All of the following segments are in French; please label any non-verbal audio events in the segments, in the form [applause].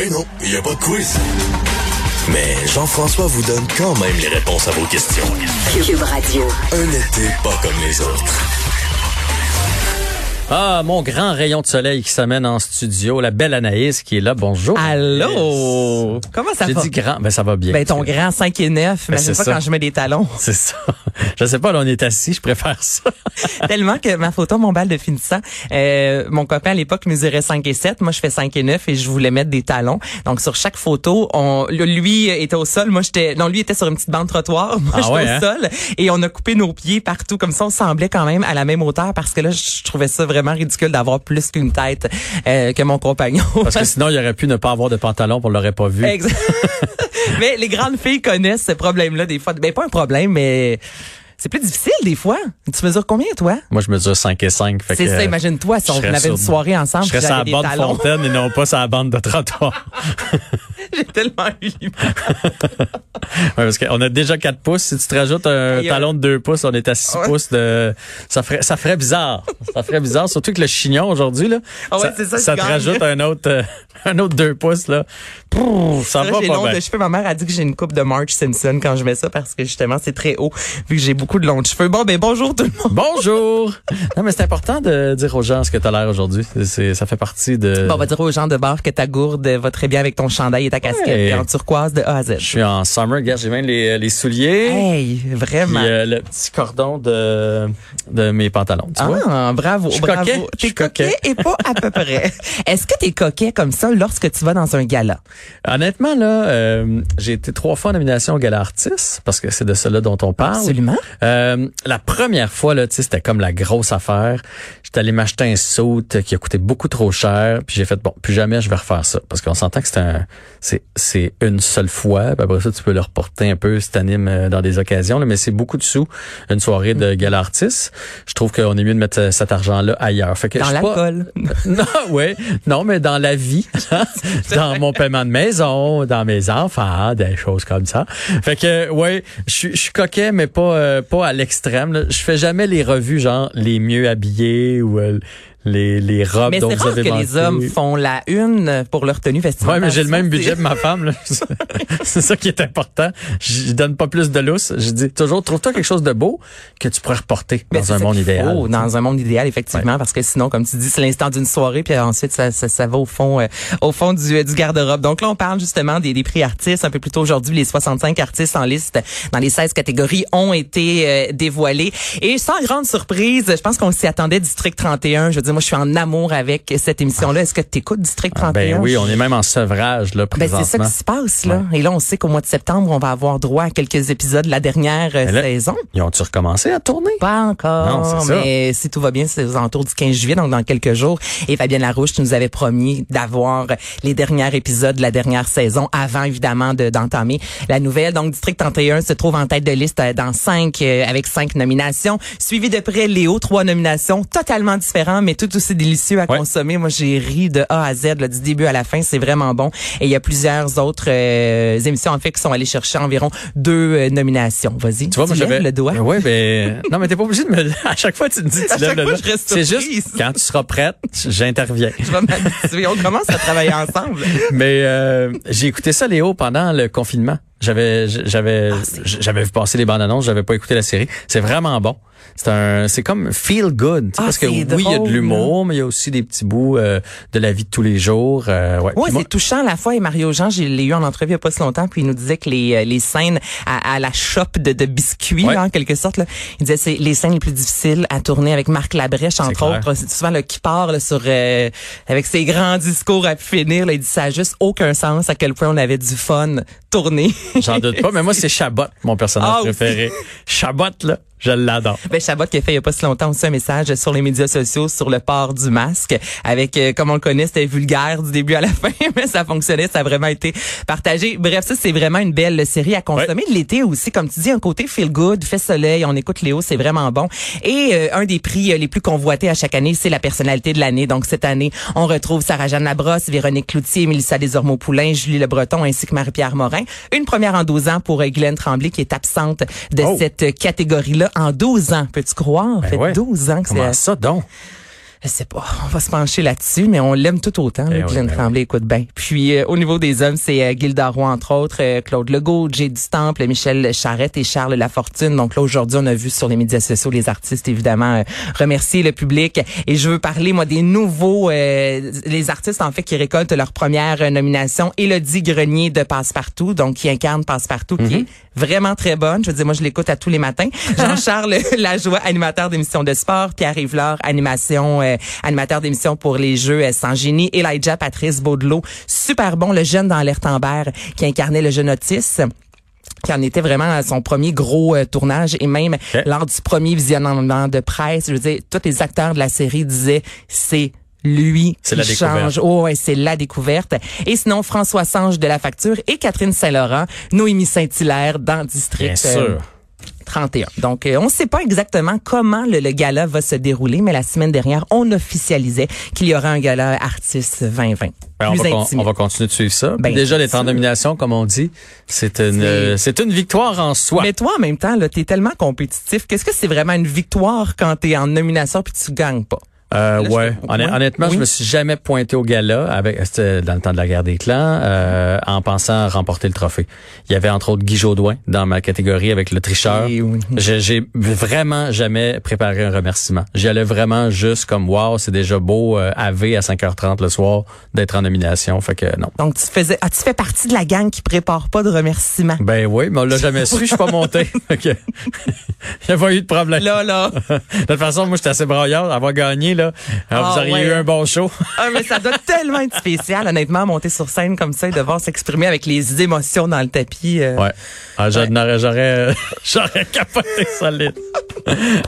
Ben non, il n'y a pas de quiz. Mais Jean-François vous donne quand même les réponses à vos questions. Cube Radio. Un été pas comme les autres. Ah, mon grand rayon de soleil qui s'amène en studio, la belle Anaïs qui est là. Bonjour. Allô? Comment ça J'ai va? dit grand, ben ça va bien. Ben, ton grand 5 et 9, mais c'est c'est pas ça. quand je mets des talons. [laughs] C'est ça. Je sais pas, là, on est assis, je préfère ça. [laughs] Tellement que ma photo, mon bal de finissant, euh, mon copain à l'époque mesurait 5 et 7, moi je fais 5 et 9 et je voulais mettre des talons. Donc sur chaque photo, on, lui était au sol, moi j'étais, non lui était sur une petite bande trottoir, moi Ah j'étais ouais, au hein? sol et on a coupé nos pieds partout comme ça, on semblait quand même à la même hauteur parce que là je trouvais ça vraiment ridicule d'avoir plus qu'une tête euh, que mon compagnon. Parce que sinon, il aurait pu ne pas avoir de pantalon, on l'aurait pas vu. Exact. [laughs] mais les grandes filles connaissent ce problème-là des fois. Ben pas un problème, mais c'est plus difficile des fois. Tu mesures combien toi? Moi, je mesure 5 et 5. fait C'est ça. Imagine-toi si on avait une soirée ensemble. Je serais sur la bande talons. fontaine et non pas sur la bande de trottoir. [laughs] [laughs] J'ai tellement eu l'image. [laughs] Ouais, parce qu'on a déjà 4 pouces. Si tu te rajoutes un talon de 2 pouces, on est à 6 Ouais. pouces de, ça ferait, ça ferait bizarre. ça ferait bizarre. Surtout que le chignon aujourd'hui, là. Ah ouais, c'est ça, tu te rajoute un autre, euh, un autre 2 pouces, là. Prrr, ça Là, va pas long de cheveux. Ma mère a dit que j'ai une coupe de Marge Simpson quand je mets ça parce que justement c'est très haut vu que j'ai beaucoup de longs cheveux. Bon ben bonjour tout le monde. Bonjour! [laughs] Non, mais c'est important de dire aux gens ce que tu as l'air aujourd'hui. C'est- ça fait partie de... Bon, on va dire aux gens de bar que ta gourde va très bien avec ton chandail et ta casquette Ouais. et en turquoise de A à Z. Je suis en summer. Regarde, j'ai même les, les souliers. Hey, Puis vraiment. euh, le petit cordon de, de mes pantalons. Tu vois? Ah, bravo, Je bravo. T'es coquet coquet. et pas à peu près. [laughs] Est-ce que t'es coquet comme ça? Lorsque tu vas dans un gala? Honnêtement, là, euh, j'ai été trois fois en nomination au Gala Artiste, parce que c'est de cela dont on parle. Absolument. Euh, la première fois, là, c'était comme la grosse affaire. J'étais allé m'acheter un suit qui a coûté beaucoup trop cher, puis j'ai fait bon, plus jamais je vais refaire ça, parce qu'on s'entend que c'est un, c'est, c'est une seule fois. Puis après ça, tu peux le reporter un peu si t'animes euh, dans des occasions, là, mais c'est beaucoup de sous une soirée de gala artiste. Je trouve qu'on est mieux de mettre euh, cet argent-là ailleurs. Fait que Dans suis pas- l'alcool. [laughs] non, ouais, non, mais dans la vie, [laughs] dans mon paiement de maison, dans mes enfants, des choses comme ça. Fait que, ouais, je suis- coquet, mais pas euh, pas à l'extrême. Je fais jamais les revues genre les mieux habillés ou euh, les les robes Mais dont c'est vous rare avez que les hommes font la une pour leur tenue vestimentaire. Ouais, mais j'ai le même c'est- budget que ma femme. là. [laughs] c'est ça qui est important. Je donne pas plus de lousse. Je dis toujours, trouve-toi quelque chose de beau que tu pourrais reporter Mais dans c'est un monde idéal. faut, dans un monde idéal, effectivement, parce que sinon, comme tu dis, c'est l'instant d'une soirée, puis ensuite ça, ça, ça va au fond, euh, au fond du, euh, du garde-robe. Donc là, on parle justement des, des prix artistes. Un peu plus tôt aujourd'hui, les 65 artistes en liste dans les 16 catégories ont été euh, dévoilés. Et sans grande surprise, je pense qu'on s'y attendait. District 31. Je veux dire, moi, je suis en amour avec cette émission-là. Est-ce que tu écoutes District 31 Ah, ben oui, on est même en sevrage là Ben, présentement. c'est ça qui se passe là. Et là, on sait qu'au mois de septembre, on va avoir droit à quelques épisodes de la dernière euh, là, saison. Ils ont-tu recommencé à tourner? Pas encore, Non, ça. mais si tout va bien, c'est aux alentours du 15 juillet, donc dans quelques jours. Et Fabienne Larouche tu nous avait promis d'avoir les derniers épisodes de la dernière saison avant, évidemment, de- d'entamer la nouvelle. Donc, District 31 se trouve en tête de liste euh, dans cinq, euh, avec cinq nominations. Suivi de près Léo, trois nominations, totalement différents, mais tout aussi délicieux à Ouais. consommer. Moi, j'ai ri de A à Z, là, du début à la fin. C'est vraiment bon. Et il y a plusieurs autres euh, émissions, en fait, qui sont allées chercher environ deux euh, nominations. Vas-y. Tu vois, moi, lèves j'avais. le doigt. Ouais, ben. non, mais t'es pas obligé de me. [laughs] À chaque fois, tu me dis, tu À lèves le fois, doigt. je reste C'est juste, quand tu seras prête, j'interviens. [laughs] Je vais m'habituer. On commence à travailler ensemble. [laughs] Mais euh, j'ai écouté ça, Léo, pendant le confinement. J'avais, j'avais, c'est j'avais vu passer les bandes annonces, j'avais pas écouté la série. C'est vraiment bon. C'est un, c'est comme feel good. Ah, parce que oui, il y a de l'humour, mais il y a aussi des petits bouts euh, de la vie de tous les jours. Euh, ouais. Moi- c'est touchant à la fois. Et Mario Jean, je l'ai eu en entrevue il y a pas si longtemps, puis il nous disait que les, euh, les scènes à, à la shop de, de biscuits, Ouais. là, en quelque sorte, là, il disait c'est les scènes les plus difficiles à tourner avec Marc Labrèche, entre clair. autres. C'est souvent le qui part là, sur euh, avec ses grands discours à finir. Là, il dit ça a juste aucun sens à quel point on avait du fun tourné. J'en doute pas, mais moi, c'est Chabot, mon personnage Ah, préféré. Chabot, là, je l'adore. Ben Chabot qui a fait il y a pas si longtemps aussi un message sur les médias sociaux sur le port du masque avec euh, comme on le connaît c'était vulgaire du début à la [laughs] fin mais ça fonctionnait ça a vraiment été partagé. Bref ça c'est vraiment une belle série à consommer de l'été aussi. Comme tu dis un côté feel good fait soleil on écoute Léo c'est vraiment bon. Et euh, un des prix euh, les plus convoités à chaque année c'est la personnalité de l'année. Donc cette année on retrouve Sarah Jeanne Labrosse Véronique Cloutier Mélissa Desormeaux-Poulain Julie Le Breton ainsi que Marie-Pierre Morin. Une première en 12 ans pour euh, Guylaine Tremblay qui est absente de Oh. cette catégorie là en 12 ans peux-tu croire? Ben fait ouais. 12 ans que c'est ça donc? Je sais pas, [laughs] on va se pencher là-dessus, mais on l'aime tout autant. Eh là, oui, Glenn ben Tremblay, écoute bien. Puis euh, au niveau des hommes, c'est euh, Gilda Roy, entre autres, euh, Claude Legault, Jay Distemple, Michel Charrette et Charles Lafortune. Donc là, aujourd'hui, on a vu sur les médias sociaux les artistes, évidemment, euh, remercier le public. Et je veux parler, moi, des nouveaux, euh, les artistes, en fait, qui récoltent leur première nomination. Élodie Grenier de Passepartout, donc qui incarne Passepartout, qui est vraiment très bonne. Je veux dire, moi, je l'écoute à tous les matins. [laughs] Jean-Charles Lajoie, animateur d'émissions de sport. Pierre Rivlard, animation, euh, animateur d'émissions pour les Jeux euh, sans génie. Elijah Patrice Baudelot, super bon, le jeune dans l'air qui incarnait le jeune Otis qui en était vraiment à son premier gros euh, tournage et même lors du premier visionnement de presse, je veux dire, tous les acteurs de la série disaient c'est lui qui la change. Oh, ouais, c'est la découverte. Et sinon, François Sange de La Facture et Catherine Saint-Laurent, Noémie Saint-Hilaire dans District Bien euh, sûr. 31. Donc, euh, on ne sait pas exactement comment le, le gala va se dérouler, mais la semaine dernière, on officialisait qu'il y aura un gala artiste 2020. Ben, on, va, on continuer de suivre ça. Ben, déjà, temps de nomination, comme on dit, c'est une, C'est- euh, c'est une victoire en soi. Mais toi, en même temps, là, t'es tellement compétitif. Qu'est-ce que c'est vraiment une victoire quand t'es en nomination puis tu gagnes pas? Euh, ouais. Honn- ouais. Honnêtement, Oui. je me suis jamais pointé au gala avec c'était dans le temps de la guerre des clans euh, en pensant remporter le trophée. Il y avait entre autres Guy Jodoin dans ma catégorie avec le tricheur. Et oui. [laughs] J'ai vraiment jamais préparé un remerciement. J'y allais vraiment juste comme wow, c'est déjà beau euh, AV à 5h30 le soir d'être en nomination. Fait que non. Donc, tu faisais, ah, tu fais partie de la gang qui prépare pas de remerciements. Ben oui, mais on l'a jamais su, je suis pas [laughs] monté. [laughs] Il n'y a pas eu de problème. Là, là. De toute façon, moi j'étais assez braillard d'avoir gagné là. Alors, Ah, vous auriez ouais. eu un bon show. Ah, mais ça doit tellement être spécial, honnêtement, monter sur scène comme ça et devoir s'exprimer avec les émotions dans le tapis. euh. Ouais. Ah, j'aurais, [laughs] j'aurais capoté solide.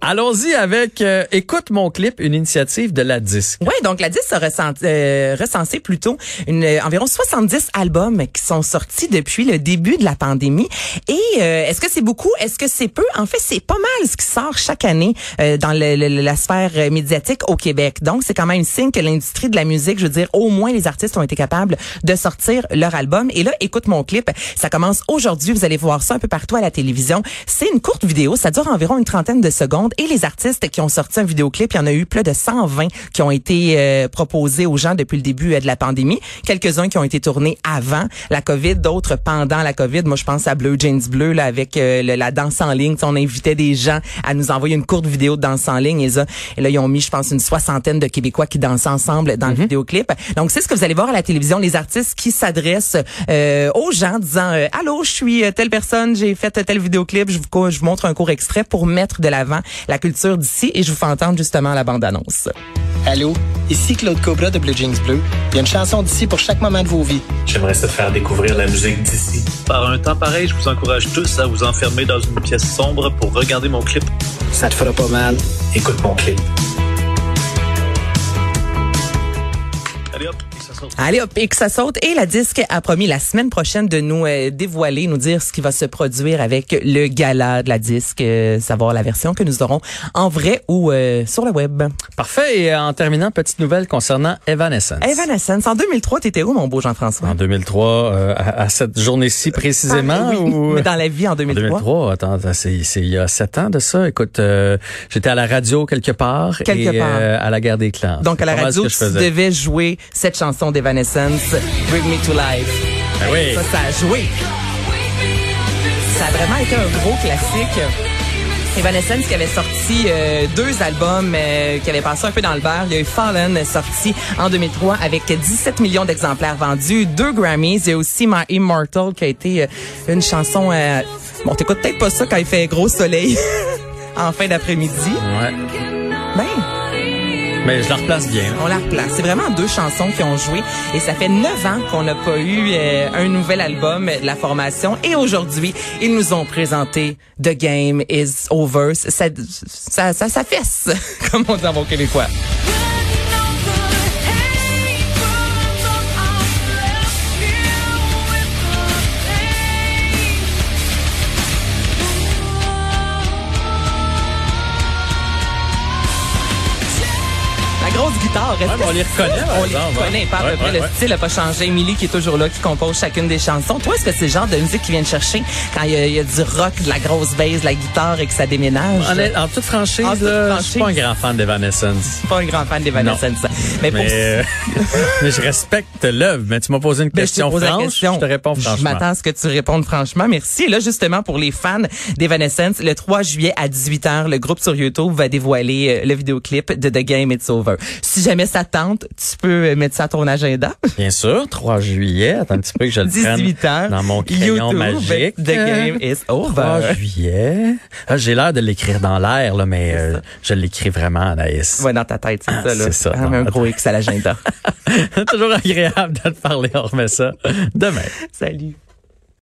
Allons-y avec euh, Écoute mon clip, une initiative de la disque. Oui, donc la 10 a recensé, euh, recensé plutôt une, euh, environ 70 albums qui sont sortis depuis le début de la pandémie. Et euh, est-ce que c'est beaucoup? Est-ce que c'est peu? En fait, c'est pas mal ce qui sort chaque année euh, dans le- le- la sphère médiatique Québec. Donc, c'est quand même signe que l'industrie de la musique, je veux dire, au moins les artistes ont été capables de sortir leur album. Et là, écoute mon clip, ça commence aujourd'hui. Vous allez voir ça un peu partout à la télévision. C'est une courte vidéo, ça dure environ une trentaine de secondes. Et les artistes qui ont sorti un vidéoclip, il y en a eu plus de 120 qui ont été euh, proposés aux gens depuis le début euh, de la pandémie. Quelques-uns qui ont été tournés avant la COVID, d'autres pendant la COVID. Moi, je pense à Bleu Jeans Bleu là, avec euh, la danse en ligne. On invitait des gens à nous envoyer une courte vidéo de danse en ligne. Et là, ils ont mis, je pense, une soixantaine de Québécois qui dansent ensemble dans le vidéoclip. Donc, c'est ce que vous allez voir à la télévision, les artistes qui s'adressent euh, aux gens disant euh, Allô, je suis euh, telle personne, j'ai fait tel vidéoclip, je vous, je vous montre un court extrait pour mettre de l'avant la culture d'ici et je vous fais entendre justement la bande-annonce. Allô, ici Claude Cobra de Blue Jeans Bleu. Il y a une chanson d'ici pour chaque moment de vos vies. J'aimerais te faire découvrir la musique d'ici. Par un temps pareil, je vous encourage tous à vous enfermer dans une pièce sombre pour regarder mon clip. Ça te fera pas mal. Écoute mon clip. Ça saute. Allez hop, et que ça saute. Et la disque a promis la semaine prochaine de nous euh, dévoiler, nous dire ce qui va se produire avec le gala de la disque, euh, savoir la version que nous aurons en vrai ou euh, sur le web. Parfait. Et en terminant, petite nouvelle concernant Evanescence. Evanescence, en 2003, t'étais où, mon beau Jean-François? En 2003, euh, à, à cette journée-ci précisément. Ah, oui, ou... mais dans la vie en En 2003. 2003, attends, c'est il y a sept ans de ça. Écoute, j'étais à la radio quelque part Quelque et part. à la guerre des clans. Donc, à la radio, tu devais jouer cette chanson d'Evanescence, Bring Me to Life. Ben oui. Ça, ça a joué. Ça a vraiment été un gros classique. Evanescence qui avait sorti euh, deux albums euh, qui avaient passé un peu dans le beurre. Il y a eu Fallen sorti en 2003 avec 17 millions d'exemplaires vendus, deux Grammys. Il y a aussi My Immortal qui a été euh, une chanson... bon, t'écoutes peut-être pas ça quand il fait gros soleil [laughs] en fin d'après-midi. Ouais. Ben, Mais je la replace bien. on la replace. C'est vraiment deux chansons qui ont joué et ça fait neuf ans qu'on n'a pas eu euh, un nouvel album de la formation et aujourd'hui ils nous ont présenté The Game Is Over. Ça, ça, ça, ça fesse, [laughs] comme on dit en bon québécois. Ouais, on les reconnaît, par On les reconnaît hein. pas à peu Ouais, près. ouais, le style n'a pas changé. Emily qui est toujours là, qui compose chacune des chansons. Toi, est-ce que c'est le genre de musique qui vient te chercher quand il y, a, il y a du rock, de la grosse bass, de la guitare et que ça déménage? En toute franchise, En toute je suis pas un grand fan d'Evanescence. Je suis pas un grand fan d'Evanescence. Mais pour Mais, euh, [laughs] mais je respecte l'œuvre. Mais tu m'as posé une Ben, je question la franche, question. je te réponds Je franchement. m'attends à ce que tu répondes franchement. Merci. Et là, justement, pour les fans d'Evanescence, le 3 juillet à 18h, le groupe sur YouTube va dévoiler euh, le vidéoclip de The Game It's Over. Si jamais ça tente, tu peux mettre ça à ton agenda. [laughs] Bien sûr, 3 juillet. Attends un petit peu que je le prenne 18h. dans mon crayon YouTube, magique. The Game Is [laughs] 3 Over. juillet. Ah, J'ai l'air de l'écrire dans l'air, là, mais euh, je l'écris vraiment, Anaïs. Ouais, dans ta tête, c'est Ah, ça, c'est ça, Ah, un gros X à l'agenda. [laughs] Toujours agréable de te parler. On remet ça demain. Salut.